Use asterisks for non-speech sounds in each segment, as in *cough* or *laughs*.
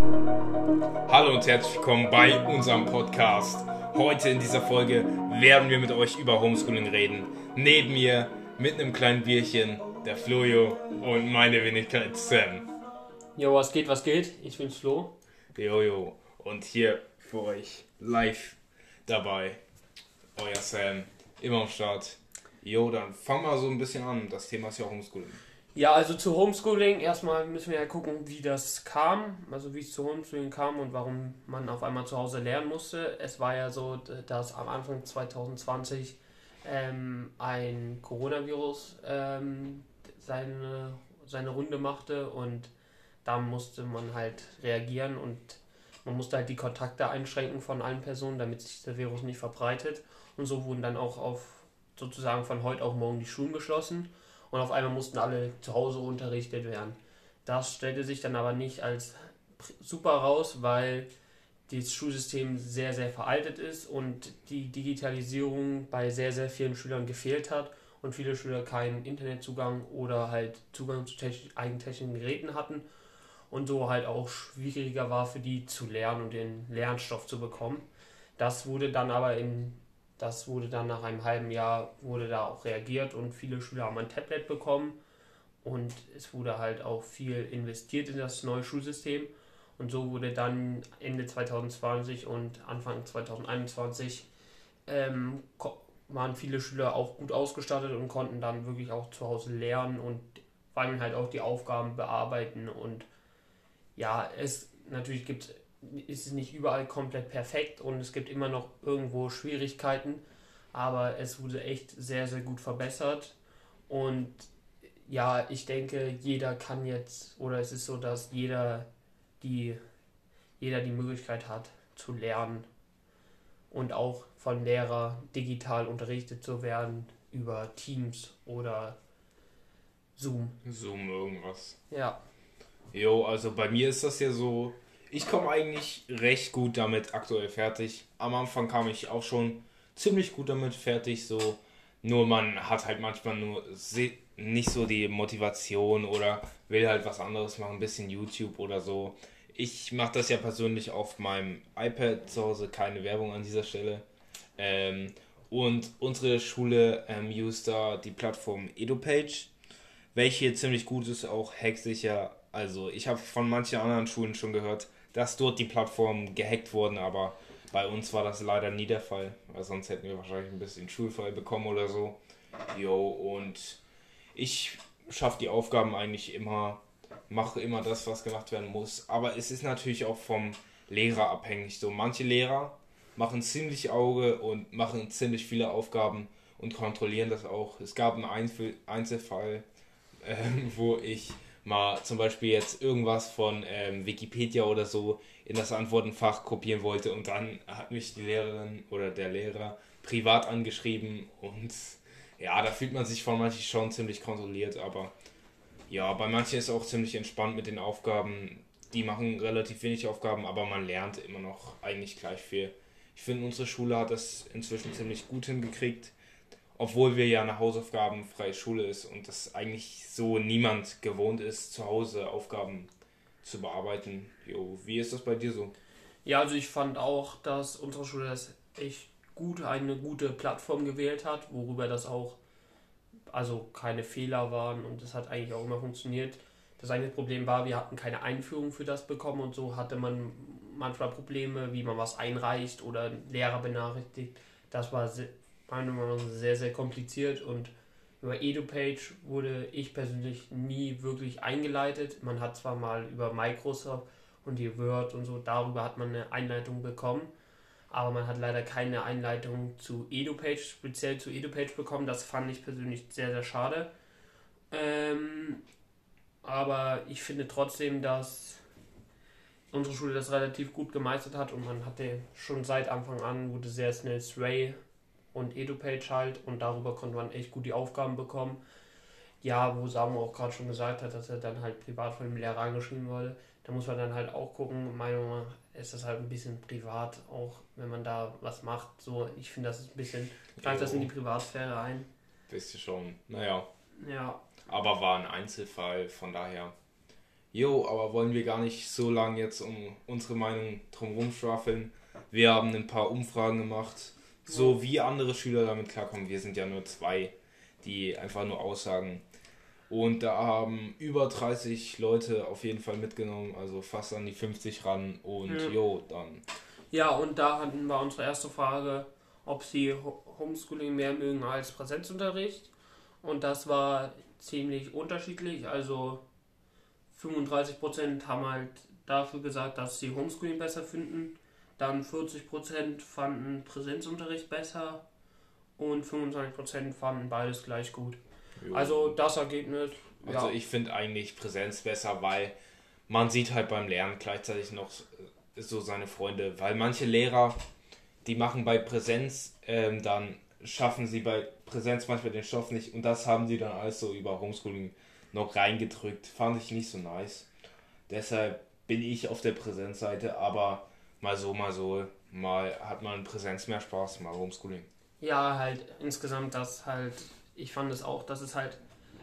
Hallo und herzlich willkommen bei unserem Podcast. Heute in dieser Folge werden wir mit euch über Homeschooling reden. Neben mir mit einem kleinen Bierchen der Flojo und meine Wenigkeit Sam. Jo, was geht, was geht? Ich bin's Flo. Jojo. Und hier für euch live dabei euer Sam. Immer am Start. Jo, dann fangen wir so ein bisschen an. Das Thema ist ja Homeschooling. Ja, also zu Homeschooling, erstmal müssen wir ja gucken, wie das kam, also wie es zu Homeschooling kam und warum man auf einmal zu Hause lernen musste. Es war ja so, dass am Anfang 2020 ähm, ein Coronavirus ähm, seine, seine Runde machte und da musste man halt reagieren und man musste halt die Kontakte einschränken von allen Personen, damit sich der Virus nicht verbreitet. Und so wurden dann auch auf sozusagen von heute auf morgen die Schulen geschlossen und auf einmal mussten alle zu Hause unterrichtet werden. Das stellte sich dann aber nicht als super raus, weil das Schulsystem sehr, sehr veraltet ist und die Digitalisierung bei sehr, sehr vielen Schülern gefehlt hat und viele Schüler keinen Internetzugang oder halt Zugang zu eigentechnischen Geräten hatten und so halt auch schwieriger war für die zu lernen und den Lernstoff zu bekommen. Das wurde dann aber in das wurde dann nach einem halben Jahr wurde da auch reagiert und viele Schüler haben ein Tablet bekommen. Und es wurde halt auch viel investiert in das neue Schulsystem. Und so wurde dann Ende 2020 und Anfang 2021 ähm, waren viele Schüler auch gut ausgestattet und konnten dann wirklich auch zu Hause lernen und vor allem halt auch die Aufgaben bearbeiten. Und ja, es natürlich gibt ist es nicht überall komplett perfekt und es gibt immer noch irgendwo Schwierigkeiten, aber es wurde echt sehr, sehr gut verbessert und ja, ich denke, jeder kann jetzt, oder es ist so, dass jeder die, jeder die Möglichkeit hat zu lernen und auch von Lehrer digital unterrichtet zu werden über Teams oder Zoom. Zoom irgendwas. Ja. Jo, also bei mir ist das ja so, ich komme eigentlich recht gut damit aktuell fertig. Am Anfang kam ich auch schon ziemlich gut damit fertig, so. Nur man hat halt manchmal nur nicht so die Motivation oder will halt was anderes machen, ein bisschen YouTube oder so. Ich mache das ja persönlich auf meinem iPad zu Hause, keine Werbung an dieser Stelle. Ähm, und unsere Schule ähm, used da die Plattform EduPage, welche ziemlich gut ist, auch hacksicher. Also ich habe von manchen anderen Schulen schon gehört, dass dort die Plattformen gehackt wurden, aber bei uns war das leider nie der Fall, weil sonst hätten wir wahrscheinlich ein bisschen schulfrei bekommen oder so. Jo, und ich schaffe die Aufgaben eigentlich immer, mache immer das, was gemacht werden muss. Aber es ist natürlich auch vom Lehrer abhängig. So manche Lehrer machen ziemlich Auge und machen ziemlich viele Aufgaben und kontrollieren das auch. Es gab einen Einzelfall, *laughs* äh, wo ich mal zum Beispiel jetzt irgendwas von ähm, Wikipedia oder so in das Antwortenfach kopieren wollte und dann hat mich die Lehrerin oder der Lehrer privat angeschrieben und ja, da fühlt man sich von manchen schon ziemlich kontrolliert, aber ja, bei manchen ist auch ziemlich entspannt mit den Aufgaben. Die machen relativ wenig Aufgaben, aber man lernt immer noch eigentlich gleich viel. Ich finde, unsere Schule hat das inzwischen ziemlich gut hingekriegt obwohl wir ja eine hausaufgabenfreie Schule ist und das eigentlich so niemand gewohnt ist, zu Hause Aufgaben zu bearbeiten. Jo, wie ist das bei dir so? Ja, also ich fand auch, dass unsere Schule das echt gut, eine gute Plattform gewählt hat, worüber das auch, also keine Fehler waren und das hat eigentlich auch immer funktioniert. Das eigentliche Problem war, wir hatten keine Einführung für das bekommen und so hatte man manchmal Probleme, wie man was einreicht oder Lehrer benachrichtigt. Das war meiner Meinung nach sehr, sehr kompliziert und über EduPage wurde ich persönlich nie wirklich eingeleitet. Man hat zwar mal über Microsoft und die Word und so, darüber hat man eine Einleitung bekommen, aber man hat leider keine Einleitung zu EduPage, speziell zu EduPage bekommen. Das fand ich persönlich sehr, sehr schade. Ähm, aber ich finde trotzdem, dass unsere Schule das relativ gut gemeistert hat und man hatte schon seit Anfang an, wurde sehr schnell Stray und EduPage halt und darüber konnte man echt gut die Aufgaben bekommen. Ja, wo Samu auch gerade schon gesagt hat, dass er dann halt privat von dem Lehrer angeschrieben wurde, da muss man dann halt auch gucken. Meiner Meinung nach ist das halt ein bisschen privat, auch wenn man da was macht. So, ich finde, das ist ein bisschen, greift das in die Privatsphäre ein. Wisst ihr schon, naja. Ja. Aber war ein Einzelfall, von daher. Jo, aber wollen wir gar nicht so lange jetzt um unsere Meinung drumherum schwafeln. Wir haben ein paar Umfragen gemacht, so wie andere Schüler damit klarkommen. Wir sind ja nur zwei, die einfach nur aussagen. Und da haben über 30 Leute auf jeden Fall mitgenommen, also fast an die 50 ran. Und Ja. jo, dann. Ja, und da hatten wir unsere erste Frage, ob sie Ho- Homeschooling mehr mögen als Präsenzunterricht. Und das war ziemlich unterschiedlich. Also 35% haben halt dafür gesagt, dass sie Homeschooling besser finden. Dann 40% fanden Präsenzunterricht besser. Und 25% fanden beides gleich gut. Jo. Also das Ergebnis, Also ja, ich finde eigentlich Präsenz besser, weil man sieht halt beim Lernen gleichzeitig noch äh, so seine Freunde. Weil manche Lehrer, die machen bei Präsenz, ähm, dann schaffen sie bei Präsenz manchmal den Stoff nicht und das haben sie dann alles so über Homeschooling noch reingedrückt. Fand ich nicht so nice. Deshalb bin ich auf der Präsenzseite, aber mal so, mal so, mal hat man Präsenz mehr Spaß, mal Homeschooling. Ja, halt insgesamt das halt, ich fand es auch, dass es halt,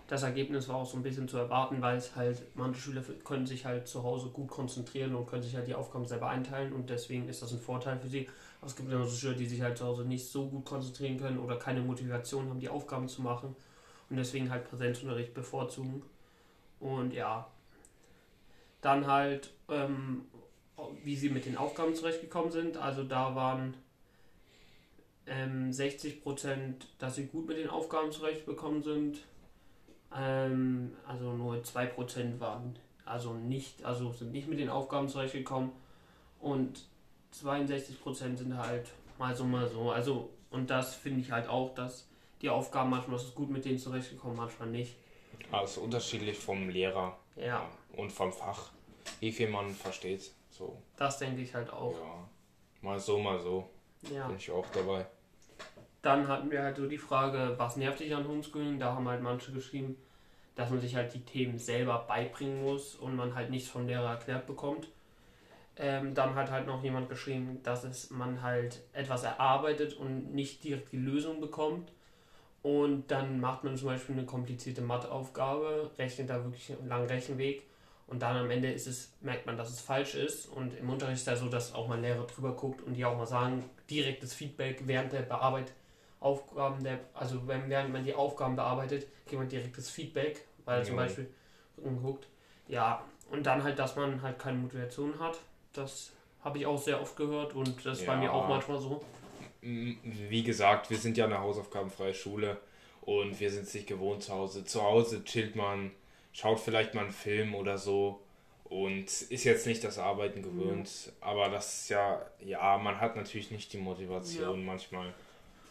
das Ergebnis war auch so ein bisschen zu erwarten, weil es halt, manche Schüler können sich halt zu Hause gut konzentrieren und können sich halt die Aufgaben selber einteilen und deswegen ist das ein Vorteil für sie. Aber es gibt immer so Schüler, die sich halt zu Hause nicht so gut konzentrieren können oder keine Motivation haben, die Aufgaben zu machen und deswegen halt Präsenzunterricht bevorzugen. Und ja, dann halt, ähm, wie sie mit den Aufgaben zurechtgekommen sind. Also da waren ähm, 60 Prozent, dass sie gut mit den Aufgaben zurechtbekommen sind. Ähm, also nur 2 Prozent waren also nicht, also sind nicht mit den Aufgaben zurechtgekommen. Und 62 Prozent sind halt mal so, mal so. Also, und das finde ich halt auch, dass die Aufgaben manchmal ist gut mit denen zurechtgekommen, manchmal nicht. Also unterschiedlich vom Lehrer Ja, und vom Fach, wie viel man versteht. So. das denke ich halt auch. Ja, mal so, mal so. Ja. Bin ich auch dabei. Dann hatten wir halt so die Frage, was nervt dich an Homeschooling? Da haben halt manche geschrieben, dass man sich halt die Themen selber beibringen muss und man halt nichts vom Lehrer erklärt bekommt. Ähm, dann hat halt noch jemand geschrieben, dass es man halt etwas erarbeitet und nicht direkt die Lösung bekommt. Und dann macht man zum Beispiel eine komplizierte Matheaufgabe, rechnet da wirklich einen langen Rechenweg und dann am Ende ist es, merkt man, dass es falsch ist. Und im Unterricht ist ja so, dass auch mal Lehrer drüber guckt und die auch mal sagen, direktes Feedback während der Bearbeitung Aufgaben der, also wenn, während man die Aufgaben bearbeitet, gibt man direktes Feedback, weil zum Jo. Beispiel guckt, ja, und dann halt, dass man halt keine Motivation hat, das habe ich auch sehr oft gehört und das Ja. mir auch manchmal so. Wie gesagt, wir sind ja eine hausaufgabenfreie Schule und wir sind es nicht gewohnt zu Hause. Zu Hause chillt man, schaut vielleicht mal einen Film oder so und ist jetzt nicht das Arbeiten gewöhnt. Aber das ist ja, ja, man hat natürlich nicht die Motivation manchmal,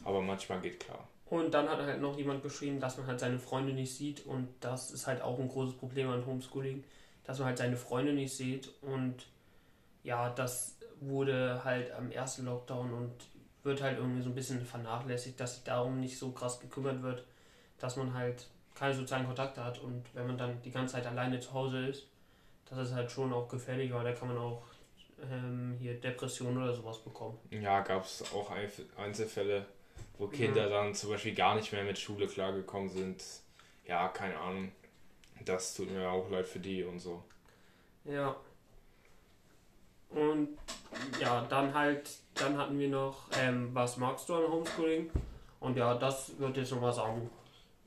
aber manchmal geht klar. Und dann hat halt noch jemand geschrieben, dass man halt seine Freunde nicht sieht und das ist halt auch ein großes Problem an Homeschooling, dass man halt seine Freunde nicht sieht und ja, das wurde halt am ersten Lockdown und wird halt irgendwie so ein bisschen vernachlässigt, dass sich darum nicht so krass gekümmert wird, dass man halt keine sozialen Kontakte hat und wenn man dann die ganze Zeit alleine zu Hause ist, das ist halt schon auch gefährlich, weil da kann man auch ähm, hier Depressionen oder sowas bekommen. Ja, gab es auch Einzelfälle, wo Kinder dann zum Beispiel gar nicht mehr mit Schule klargekommen sind. Ja, keine Ahnung. Das tut mir auch leid für die und so. Ja. Und ja, dann halt, dann hatten wir noch, ähm, was magst du an Homeschooling? Und ja, das wird jetzt nochmal sagen.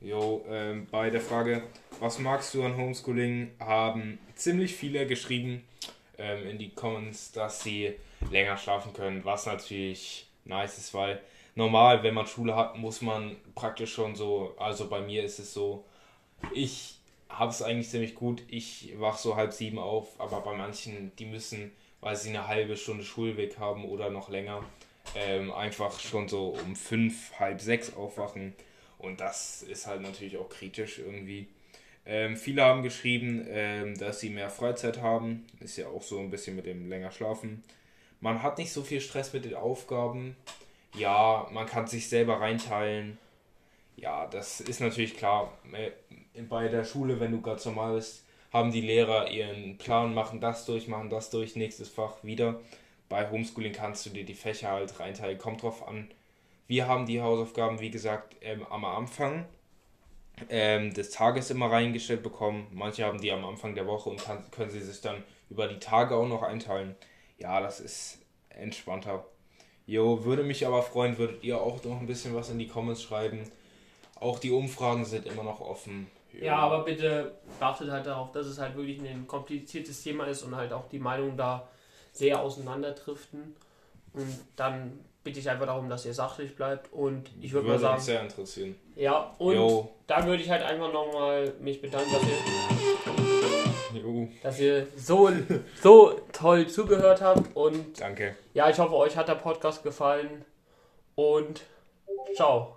Jo, ähm, bei der Frage, was magst du an Homeschooling, haben ziemlich viele geschrieben ähm, in die Comments, dass sie länger schlafen können, was natürlich nice ist, weil normal, wenn man Schule hat, muss man praktisch schon so, also bei mir ist es so, ich habe es eigentlich ziemlich gut, ich wach so halb sieben auf, aber bei manchen, die müssen, weil sie eine halbe Stunde Schulweg haben oder noch länger, ähm, einfach schon so um fünf, halb sechs aufwachen. Und das ist halt natürlich auch kritisch irgendwie. Ähm, viele haben geschrieben, ähm, dass sie mehr Freizeit haben. Ist ja auch so ein bisschen mit dem länger Schlafen. Man hat nicht so viel Stress mit den Aufgaben. Ja, man kann sich selber reinteilen. Ja, das ist natürlich klar. Äh, Bei der Schule, wenn du ganz normal bist, haben die Lehrer ihren Plan, machen das durch, machen das durch, nächstes Fach wieder. Bei Homeschooling kannst du dir die Fächer halt reinteilen. Kommt drauf an, wir haben die Hausaufgaben, wie gesagt, ähm, am Anfang. ähm, des Tages immer reingestellt bekommen. Manche haben die am Anfang der Woche und kann, können sie sich dann über die Tage auch noch einteilen. Ja, das ist entspannter. Jo, würde mich aber freuen, würdet ihr auch noch ein bisschen was in die Comments schreiben. Auch die Umfragen sind immer noch offen. Jo. Ja, aber bitte beachtet halt darauf, dass es halt wirklich ein kompliziertes Thema ist und halt auch die Meinungen da sehr auseinanderdriften. Und dann bitte ich einfach darum, dass ihr sachlich bleibt und ich würde mal sagen. Mich sehr interessieren. Ja, und jo. dann würde ich halt einfach nochmal mich bedanken, dass ihr, jo. dass ihr so, so toll zugehört habt und danke. Ja, ich hoffe, euch hat der Podcast gefallen und ciao.